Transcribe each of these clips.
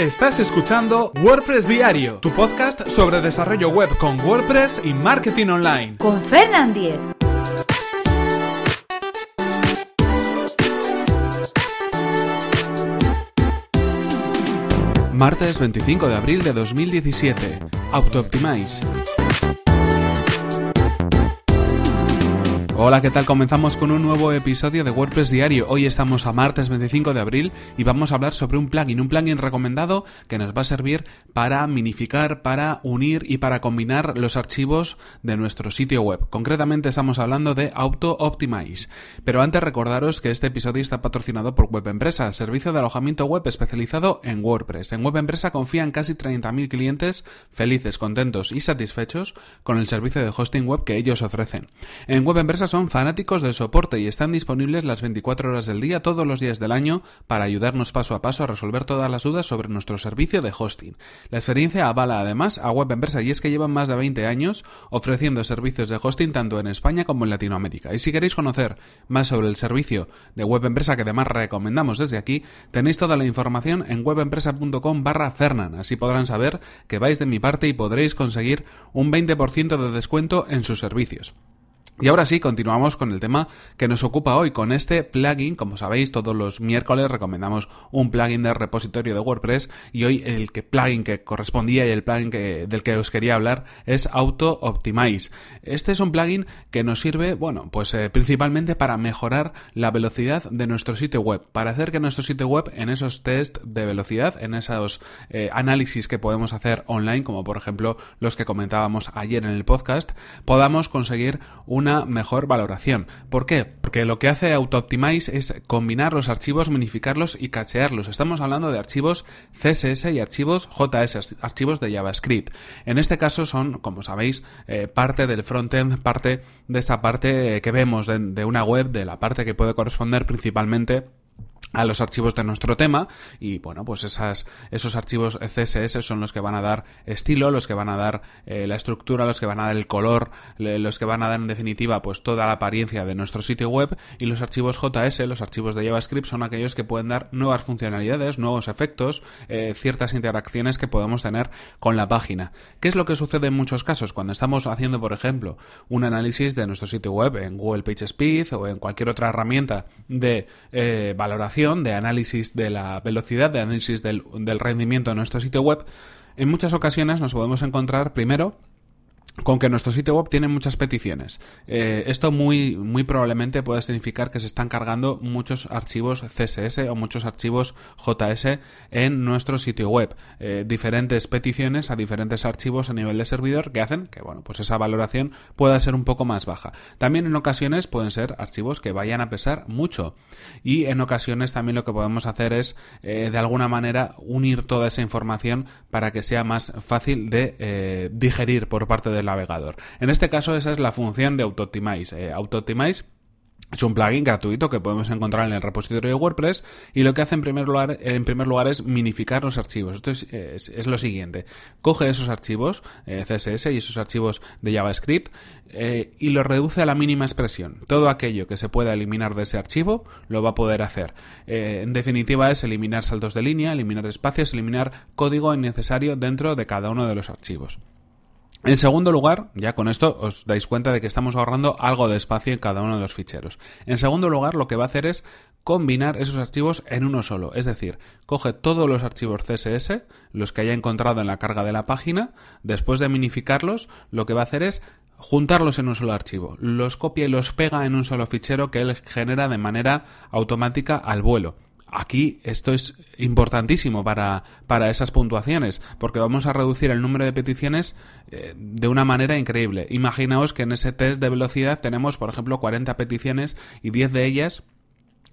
Estás escuchando WordPress Diario, tu podcast sobre desarrollo web con WordPress y marketing online. Con Fernand Diez. Martes 25 de abril de 2017. AutoOptimize. Hola, ¿qué tal? Comenzamos con un nuevo episodio de WordPress Diario. Hoy estamos a martes 25 de abril y vamos a hablar sobre un plugin, un plugin recomendado que nos va a servir para minificar, para unir y para combinar los archivos de nuestro sitio web. Concretamente estamos hablando de Auto Optimize. Pero antes recordaros que este episodio está patrocinado por Web Empresa, servicio de alojamiento web especializado en WordPress. En Web Empresa confían casi 30.000 clientes felices, contentos y satisfechos con el servicio de hosting web que ellos ofrecen. En Web Empresa son fanáticos del soporte y están disponibles las 24 horas del día todos los días del año para ayudarnos paso a paso a resolver todas las dudas sobre nuestro servicio de hosting. La experiencia avala además a Web Empresa y es que llevan más de 20 años ofreciendo servicios de hosting tanto en España como en Latinoamérica. Y si queréis conocer más sobre el servicio de Web Empresa que además recomendamos desde aquí, tenéis toda la información en webempresa.com barra Fernan. Así podrán saber que vais de mi parte y podréis conseguir un 20% de descuento en sus servicios. Y ahora sí, continuamos con el tema que nos ocupa hoy, con este plugin. Como sabéis, todos los miércoles recomendamos un plugin de repositorio de WordPress y hoy el que plugin que correspondía y el plugin que, del que os quería hablar es Auto Optimize. Este es un plugin que nos sirve, bueno, pues eh, principalmente para mejorar la velocidad de nuestro sitio web, para hacer que nuestro sitio web en esos test de velocidad, en esos eh, análisis que podemos hacer online, como por ejemplo los que comentábamos ayer en el podcast, podamos conseguir una mejor valoración. ¿Por qué? Porque lo que hace AutoOptimize es combinar los archivos, minificarlos y cachearlos. Estamos hablando de archivos CSS y archivos JS, archivos de JavaScript. En este caso son, como sabéis, eh, parte del frontend, parte de esa parte que vemos de una web, de la parte que puede corresponder principalmente a los archivos de nuestro tema y bueno pues esos archivos CSS son los que van a dar estilo los que van a dar eh, la estructura los que van a dar el color los que van a dar en definitiva pues toda la apariencia de nuestro sitio web y los archivos JS los archivos de JavaScript son aquellos que pueden dar nuevas funcionalidades nuevos efectos eh, ciertas interacciones que podemos tener con la página. ¿qué es lo que sucede en muchos casos cuando estamos haciendo por ejemplo un análisis de nuestro sitio web en Google PageSpeed o en cualquier otra herramienta de eh, valoración de análisis de la velocidad, de análisis del, del rendimiento de nuestro sitio web, en muchas ocasiones nos podemos encontrar primero con que nuestro sitio web tiene muchas peticiones. Eh, esto muy, muy probablemente puede significar que se están cargando muchos archivos CSS o muchos archivos JS en nuestro sitio web. Eh, diferentes peticiones a diferentes archivos a nivel de servidor que hacen que bueno, pues esa valoración pueda ser un poco más baja. También en ocasiones pueden ser archivos que vayan a pesar mucho. Y en ocasiones también lo que podemos hacer es eh, de alguna manera unir toda esa información para que sea más fácil de digerir por parte de En este caso esa es la función de AutoOptimize. Eh, AutoOptimize es un plugin gratuito que podemos encontrar en el repositorio de WordPress y lo que hace en primer lugar, en primer lugar es minificar los archivos. Esto es, lo siguiente. Coge esos archivos eh, CSS y esos archivos de JavaScript eh, y los reduce a la mínima expresión. Todo aquello que se pueda eliminar de ese archivo lo va a poder hacer. en definitiva es eliminar saltos de línea, eliminar espacios, eliminar código innecesario dentro de cada uno de los archivos. En segundo lugar, ya con esto os dais cuenta de que estamos ahorrando algo de espacio en cada uno de los ficheros. En segundo lugar, lo que va a hacer es combinar esos archivos en uno solo, es decir, coge todos los archivos CSS, los que haya encontrado en la carga de la página, después de minificarlos, lo que va a hacer es juntarlos en un solo archivo, los copia y los pega en un solo fichero que él genera de manera automática al vuelo. Aquí esto es importantísimo para, para, esas puntuaciones, porque vamos a reducir el número de peticiones eh, de una manera increíble. Imaginaos que en ese test de velocidad tenemos, por ejemplo, 40 peticiones y 10 de ellas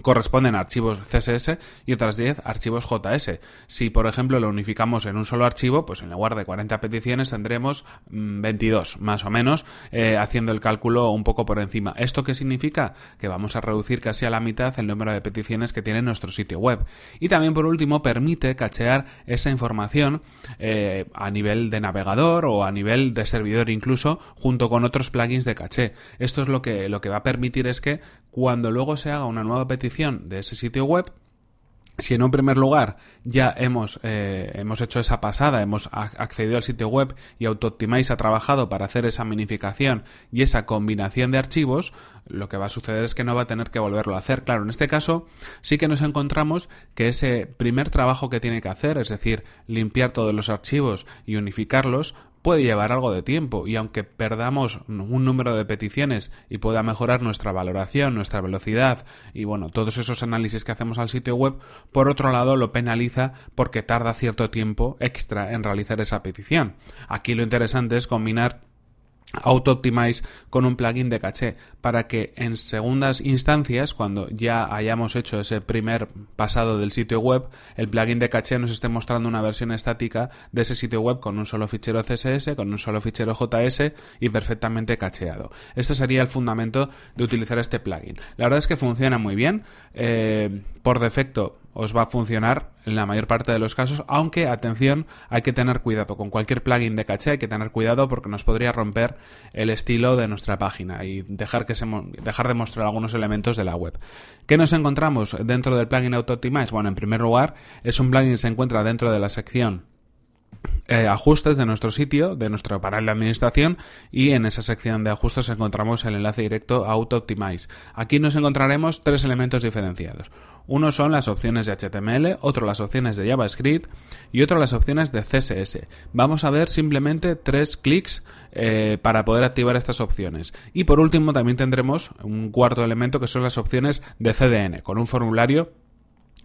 corresponden a archivos CSS y otras 10 archivos JS. Si, por ejemplo, lo unificamos en un solo archivo, pues en lugar de 40 peticiones tendremos 22, mm, más o menos, eh, haciendo el cálculo un poco por encima. ¿Esto qué significa? Que vamos a reducir casi a la mitad el número de peticiones que tiene nuestro sitio web. Y también, por último, permite cachear esa información eh, a nivel de navegador o a nivel de servidor incluso, junto con otros plugins de caché. Esto es lo que, lo que va a permitir es que cuando luego se haga una nueva petición de ese sitio web, si en un primer lugar ya hemos, eh, hemos hecho esa pasada, hemos accedido al sitio web y AutoOptimize ha trabajado para hacer esa minificación y esa combinación de archivos, lo que va a suceder es que no va a tener que volverlo a hacer. Claro, en este caso sí que nos encontramos que ese primer trabajo que tiene que hacer, es decir, limpiar todos los archivos y unificarlos, puede llevar algo de tiempo y aunque perdamos un número de peticiones y pueda mejorar nuestra valoración, nuestra velocidad y bueno, todos esos análisis que hacemos al sitio web, por otro lado lo penaliza porque tarda cierto tiempo extra en realizar esa petición. Aquí lo interesante es combinar Auto-Optimize con un plugin de caché para que en segundas instancias, cuando ya hayamos hecho ese primer pasado del sitio web, el plugin de caché nos esté mostrando una versión estática de ese sitio web con un solo fichero CSS, con un solo fichero JS y perfectamente cacheado. Este sería el fundamento de utilizar este plugin. La verdad es que funciona muy bien. Eh, por defecto os va a funcionar en la mayor parte de los casos, aunque atención, hay que tener cuidado con cualquier plugin de caché, hay que tener cuidado porque nos podría romper el estilo de nuestra página y dejar que se dejar de mostrar algunos elementos de la web. ¿Qué nos encontramos dentro del plugin Auto Optimize? Bueno, en primer lugar, es un plugin que se encuentra dentro de la sección eh, ajustes de nuestro sitio, de nuestro panel de administración y en esa sección de ajustes encontramos el enlace directo a Auto Optimize. Aquí nos encontraremos tres elementos diferenciados. Uno son las opciones de HTML, otro las opciones de JavaScript y otro las opciones de CSS. Vamos a ver simplemente tres clics eh, para poder activar estas opciones. Y por último también tendremos un cuarto elemento que son las opciones de CDN, con un formulario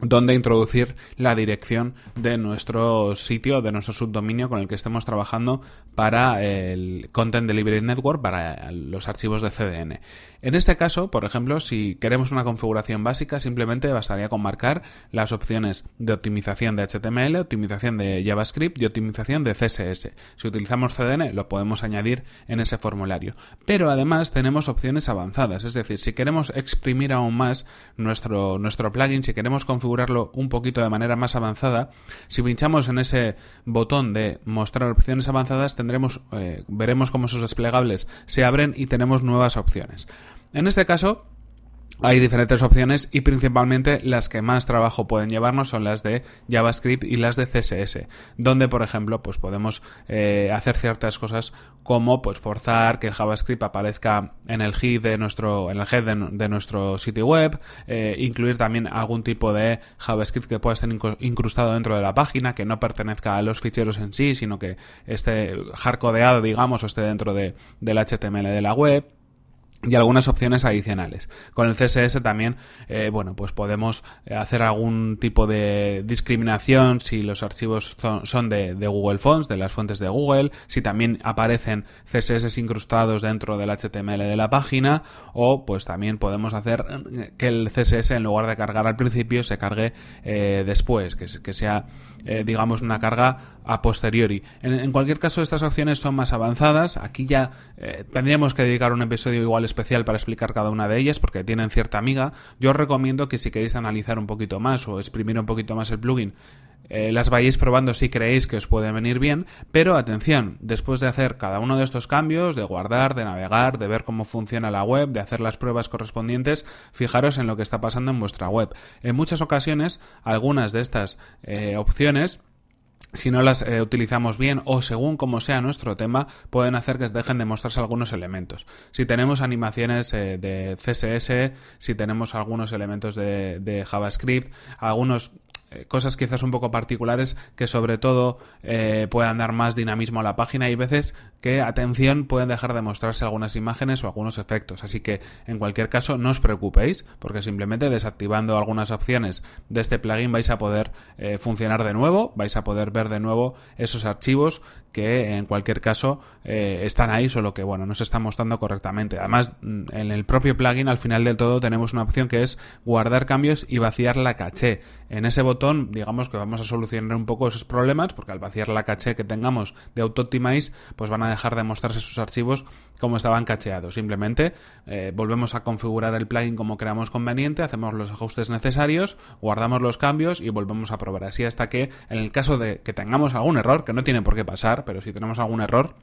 donde introducir la dirección de nuestro sitio, de nuestro subdominio con el que estemos trabajando para el Content Delivery Network, para los archivos de CDN. En este caso, por ejemplo, si queremos una configuración básica, simplemente bastaría con marcar las opciones de optimización de HTML, optimización de JavaScript y optimización de CSS. Si utilizamos CDN, lo podemos añadir en ese formulario. Pero además tenemos opciones avanzadas, es decir, si queremos exprimir aún más nuestro, nuestro plugin, si queremos configurar un poquito de manera más avanzada, si pinchamos en ese botón de mostrar opciones avanzadas, tendremos, eh, veremos cómo sus desplegables se abren y tenemos nuevas opciones. En este caso, hay diferentes opciones y principalmente las que más trabajo pueden llevarnos son las de JavaScript y las de CSS, donde por ejemplo pues podemos eh, hacer ciertas cosas como pues forzar que el JavaScript aparezca en el head de nuestro en el head de, nuestro sitio web, eh, incluir también algún tipo de JavaScript que pueda estar incrustado dentro de la página, que no pertenezca a los ficheros en sí, sino que esté hardcodeado digamos o esté dentro de, del HTML de la web y algunas opciones adicionales. Con el CSS también, eh, bueno, pues podemos hacer algún tipo de discriminación si los archivos son de, Google Fonts, de las fuentes de Google, si también aparecen CSS incrustados dentro del HTML de la página, o pues también podemos hacer que el CSS en lugar de cargar al principio se cargue eh, después, que sea, eh, digamos, una carga a posteriori. En, cualquier caso, estas opciones son más avanzadas. Aquí ya tendríamos que dedicar un episodio igual especial para explicar cada una de ellas porque tienen cierta amiga. Yo os recomiendo que si queréis analizar un poquito más o exprimir un poquito más el plugin, eh, las vayáis probando si creéis que os puede venir bien, pero atención, después de hacer cada uno de estos cambios, de guardar, de navegar, de ver cómo funciona la web, de hacer las pruebas correspondientes, fijaros en lo que está pasando en vuestra web. En muchas ocasiones, algunas de estas eh, opciones si no las eh, utilizamos bien o según como sea nuestro tema, pueden hacer que dejen de mostrarse algunos elementos. Si tenemos animaciones de CSS, si tenemos algunos elementos de, JavaScript, algunos cosas quizás un poco particulares que sobre todo eh, puedan dar más dinamismo a la página y veces que, atención, pueden dejar de mostrarse algunas imágenes o algunos efectos. Así que, en cualquier caso, no os preocupéis porque simplemente desactivando algunas opciones de este plugin vais a poder eh, funcionar de nuevo, vais a poder ver de nuevo esos archivos que en cualquier caso están ahí, solo que bueno, no se están mostrando correctamente. Además, mm, en el propio plugin al final del todo tenemos una opción que es guardar cambios y vaciar la caché. En ese botón digamos que vamos a solucionar un poco esos problemas, porque al vaciar la caché que tengamos de AutoOptimize, pues van a dejar de mostrarse sus archivos como estaban cacheados. Simplemente eh, volvemos a configurar el plugin como creamos conveniente, hacemos los ajustes necesarios, guardamos los cambios y volvemos a probar. Así hasta que, en el caso de que tengamos algún error, que no tiene por qué pasar, pero si tenemos algún error,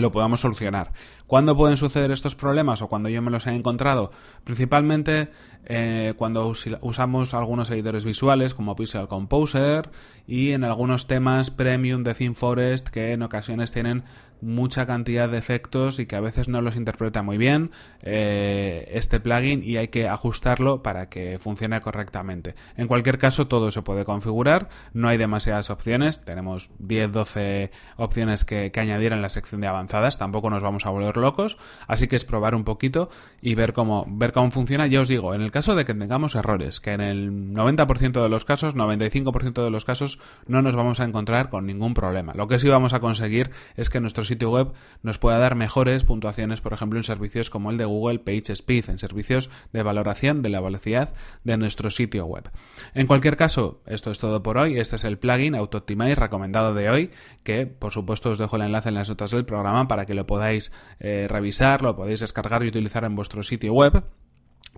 lo podamos solucionar. ¿Cuándo pueden suceder estos problemas o cuando yo me los he encontrado? Principalmente eh, cuando usamos algunos editores visuales como Visual Composer y en algunos temas premium de ThemeForest que en ocasiones tienen mucha cantidad de efectos y que a veces no los interpreta muy bien eh, este plugin y hay que ajustarlo para que funcione correctamente. En cualquier caso todo se puede configurar, no hay demasiadas opciones, tenemos 10-12 opciones que, que añadir en la sección de tampoco nos vamos a volver locos, así que es probar un poquito y ver cómo, ver cómo funciona. Ya os digo, en el caso de que tengamos errores, que en el 90% de los casos, 95% de los casos, no nos vamos a encontrar con ningún problema. Lo que sí vamos a conseguir es que nuestro sitio web nos pueda dar mejores puntuaciones, por ejemplo, en servicios como el de Google PageSpeed, en servicios de valoración de la velocidad de nuestro sitio web. En cualquier caso, esto es todo por hoy. Este es el plugin AutoOptimize recomendado de hoy, que por supuesto os dejo el enlace en las notas del programa para que lo podáis eh, revisar, lo podéis descargar y utilizar en vuestro sitio web.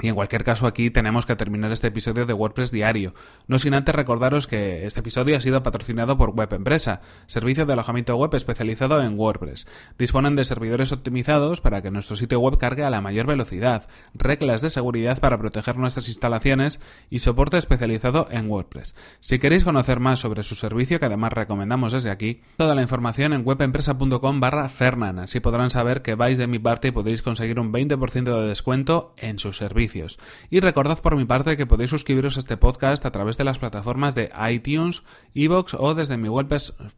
Y en cualquier caso aquí tenemos que terminar este episodio de WordPress diario. No sin antes recordaros que este episodio ha sido patrocinado por Web Empresa, servicio de alojamiento web especializado en WordPress. Disponen de servidores optimizados para que nuestro sitio web cargue a la mayor velocidad, reglas de seguridad para proteger nuestras instalaciones y soporte especializado en WordPress. Si queréis conocer más sobre su servicio, que además recomendamos desde aquí, toda la información en webempresa.com barra Fernan. Así podrán saber que vais de mi parte y podéis conseguir un 20% de descuento en su servicio. Y recordad por mi parte que podéis suscribiros a este podcast a través de las plataformas de iTunes, Evox o desde mi web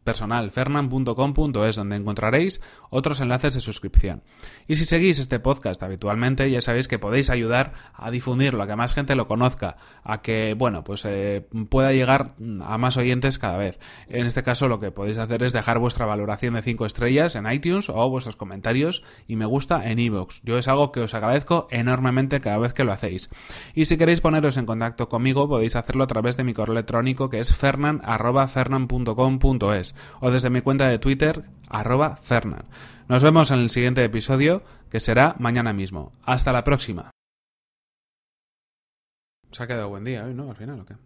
personal fernan.com.es donde encontraréis otros enlaces de suscripción. Y si seguís este podcast habitualmente ya sabéis que podéis ayudar a difundirlo, a que más gente lo conozca, a que, bueno, pues eh, pueda llegar a más oyentes cada vez. En este caso lo que podéis hacer es dejar vuestra valoración de 5 estrellas en iTunes o vuestros comentarios y me gusta en Evox. Yo es algo que os agradezco enormemente cada que lo hacéis. Y si queréis poneros en contacto conmigo, podéis hacerlo a través de mi correo electrónico que es fernan.fernan.com.es o desde mi cuenta de Twitter, arroba fernan. Nos vemos en el siguiente episodio, que será mañana mismo. Hasta la próxima. Se ha quedado buen día hoy, ¿no? Al final, ¿o qué?